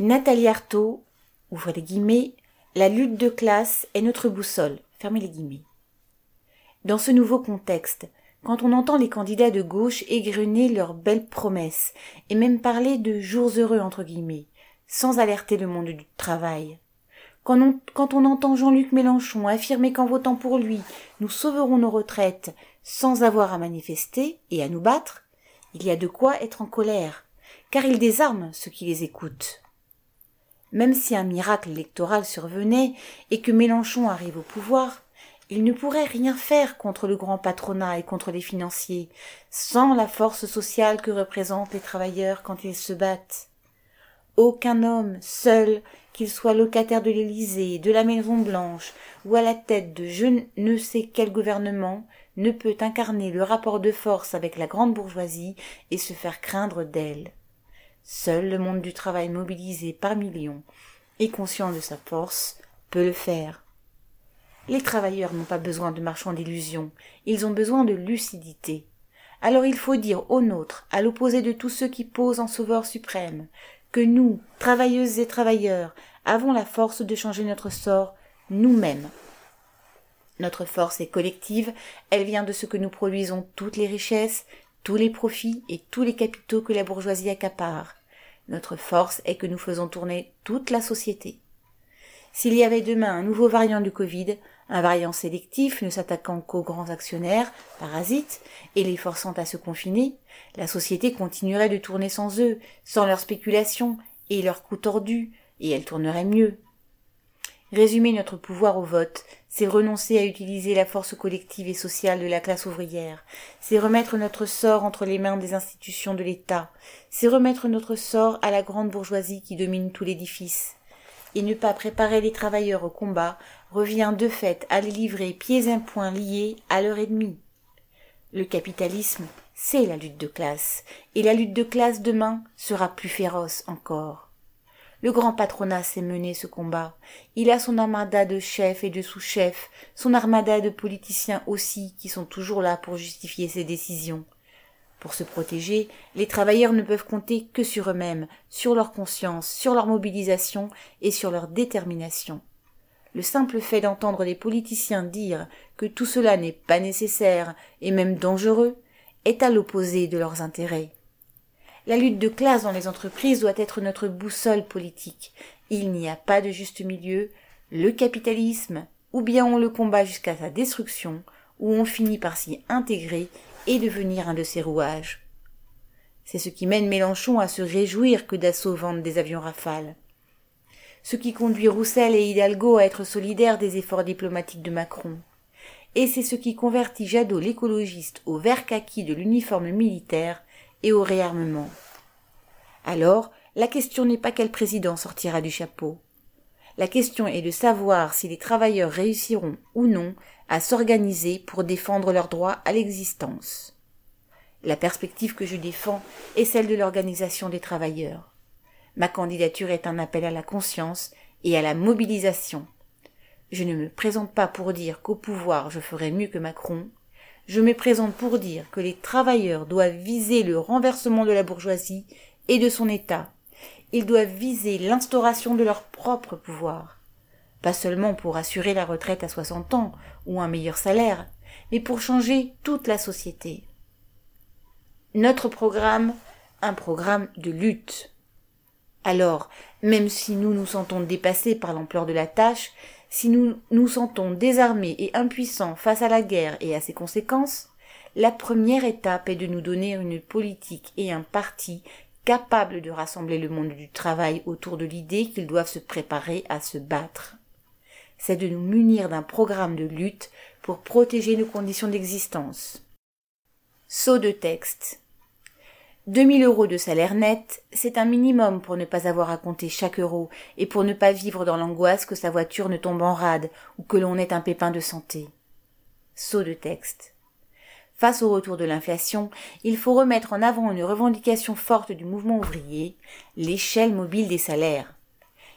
Nathalie Artaud, ouvre les guillemets, la lutte de classe est notre boussole, fermez les guillemets. Dans ce nouveau contexte, quand on entend les candidats de gauche égrener leurs belles promesses, et même parler de jours heureux entre guillemets, sans alerter le monde du travail, quand on, quand on entend Jean-Luc Mélenchon affirmer qu'en votant pour lui, nous sauverons nos retraites sans avoir à manifester et à nous battre, il y a de quoi être en colère, car il désarme ceux qui les écoutent. Même si un miracle électoral survenait et que Mélenchon arrive au pouvoir, il ne pourrait rien faire contre le grand patronat et contre les financiers, sans la force sociale que représentent les travailleurs quand ils se battent. Aucun homme, seul, qu'il soit locataire de l'Élysée, de la Maison Blanche, ou à la tête de je ne sais quel gouvernement, ne peut incarner le rapport de force avec la grande bourgeoisie et se faire craindre d'elle. Seul le monde du travail mobilisé par millions et conscient de sa force peut le faire. Les travailleurs n'ont pas besoin de marchands d'illusions, ils ont besoin de lucidité. Alors il faut dire aux nôtres, à l'opposé de tous ceux qui posent en sauveur suprême, que nous, travailleuses et travailleurs, avons la force de changer notre sort nous-mêmes. Notre force est collective, elle vient de ce que nous produisons toutes les richesses, tous les profits et tous les capitaux que la bourgeoisie accapare. Notre force est que nous faisons tourner toute la société. S'il y avait demain un nouveau variant du Covid, un variant sélectif ne s'attaquant qu'aux grands actionnaires, parasites, et les forçant à se confiner, la société continuerait de tourner sans eux, sans leurs spéculations et leurs coups tordus, et elle tournerait mieux. Résumer notre pouvoir au vote, c'est renoncer à utiliser la force collective et sociale de la classe ouvrière, c'est remettre notre sort entre les mains des institutions de l'État, c'est remettre notre sort à la grande bourgeoisie qui domine tout l'édifice et ne pas préparer les travailleurs au combat revient de fait à les livrer pieds et poings liés à leur ennemi. Le capitalisme, c'est la lutte de classe, et la lutte de classe demain sera plus féroce encore. Le grand patronat sait mener ce combat. Il a son armada de chefs et de sous-chefs, son armada de politiciens aussi, qui sont toujours là pour justifier ses décisions. Pour se protéger, les travailleurs ne peuvent compter que sur eux-mêmes, sur leur conscience, sur leur mobilisation et sur leur détermination. Le simple fait d'entendre des politiciens dire que tout cela n'est pas nécessaire et même dangereux est à l'opposé de leurs intérêts. La lutte de classe dans les entreprises doit être notre boussole politique. Il n'y a pas de juste milieu. Le capitalisme, ou bien on le combat jusqu'à sa destruction, ou on finit par s'y intégrer et devenir un de ses rouages. C'est ce qui mène Mélenchon à se réjouir que Dassault vende des avions rafales. Ce qui conduit Roussel et Hidalgo à être solidaires des efforts diplomatiques de Macron. Et c'est ce qui convertit Jadot l'écologiste au vert kaki de l'uniforme militaire et au réarmement. Alors, la question n'est pas quel président sortira du chapeau. La question est de savoir si les travailleurs réussiront ou non à s'organiser pour défendre leur droit à l'existence. La perspective que je défends est celle de l'organisation des travailleurs. Ma candidature est un appel à la conscience et à la mobilisation. Je ne me présente pas pour dire qu'au pouvoir je ferai mieux que Macron, je me présente pour dire que les travailleurs doivent viser le renversement de la bourgeoisie et de son État. Ils doivent viser l'instauration de leur propre pouvoir pas seulement pour assurer la retraite à 60 ans ou un meilleur salaire, mais pour changer toute la société. Notre programme, un programme de lutte. Alors, même si nous nous sentons dépassés par l'ampleur de la tâche, si nous nous sentons désarmés et impuissants face à la guerre et à ses conséquences, la première étape est de nous donner une politique et un parti capables de rassembler le monde du travail autour de l'idée qu'ils doivent se préparer à se battre c'est de nous munir d'un programme de lutte pour protéger nos conditions d'existence. Saut de texte. 2000 euros de salaire net, c'est un minimum pour ne pas avoir à compter chaque euro et pour ne pas vivre dans l'angoisse que sa voiture ne tombe en rade ou que l'on ait un pépin de santé. Saut de texte. Face au retour de l'inflation, il faut remettre en avant une revendication forte du mouvement ouvrier, l'échelle mobile des salaires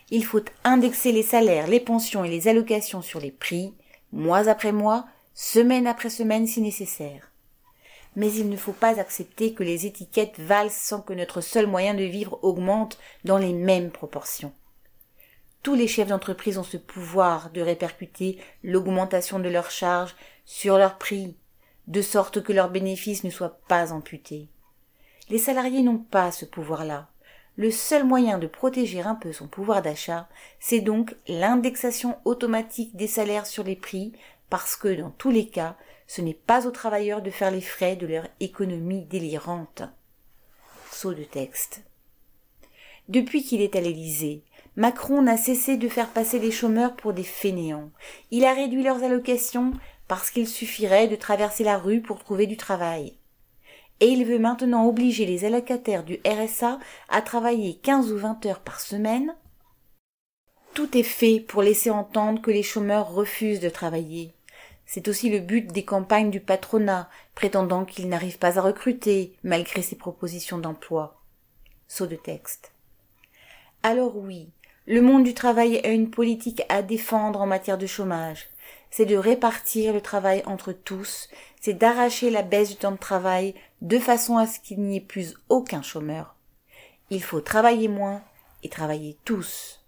il faut indexer les salaires, les pensions et les allocations sur les prix, mois après mois, semaine après semaine si nécessaire. Mais il ne faut pas accepter que les étiquettes valent sans que notre seul moyen de vivre augmente dans les mêmes proportions. Tous les chefs d'entreprise ont ce pouvoir de répercuter l'augmentation de leurs charges sur leurs prix, de sorte que leurs bénéfices ne soient pas amputés. Les salariés n'ont pas ce pouvoir-là. Le seul moyen de protéger un peu son pouvoir d'achat, c'est donc l'indexation automatique des salaires sur les prix, parce que dans tous les cas, ce n'est pas aux travailleurs de faire les frais de leur économie délirante. Depuis qu'il est à l'Élysée, Macron n'a cessé de faire passer les chômeurs pour des fainéants. Il a réduit leurs allocations parce qu'il suffirait de traverser la rue pour trouver du travail. Et il veut maintenant obliger les allocataires du RSA à travailler 15 ou 20 heures par semaine. Tout est fait pour laisser entendre que les chômeurs refusent de travailler. C'est aussi le but des campagnes du patronat, prétendant qu'il n'arrive pas à recruter, malgré ses propositions d'emploi. Alors oui, le monde du travail a une politique à défendre en matière de chômage. C'est de répartir le travail entre tous, c'est d'arracher la baisse du temps de travail de façon à ce qu'il n'y ait plus aucun chômeur. Il faut travailler moins et travailler tous.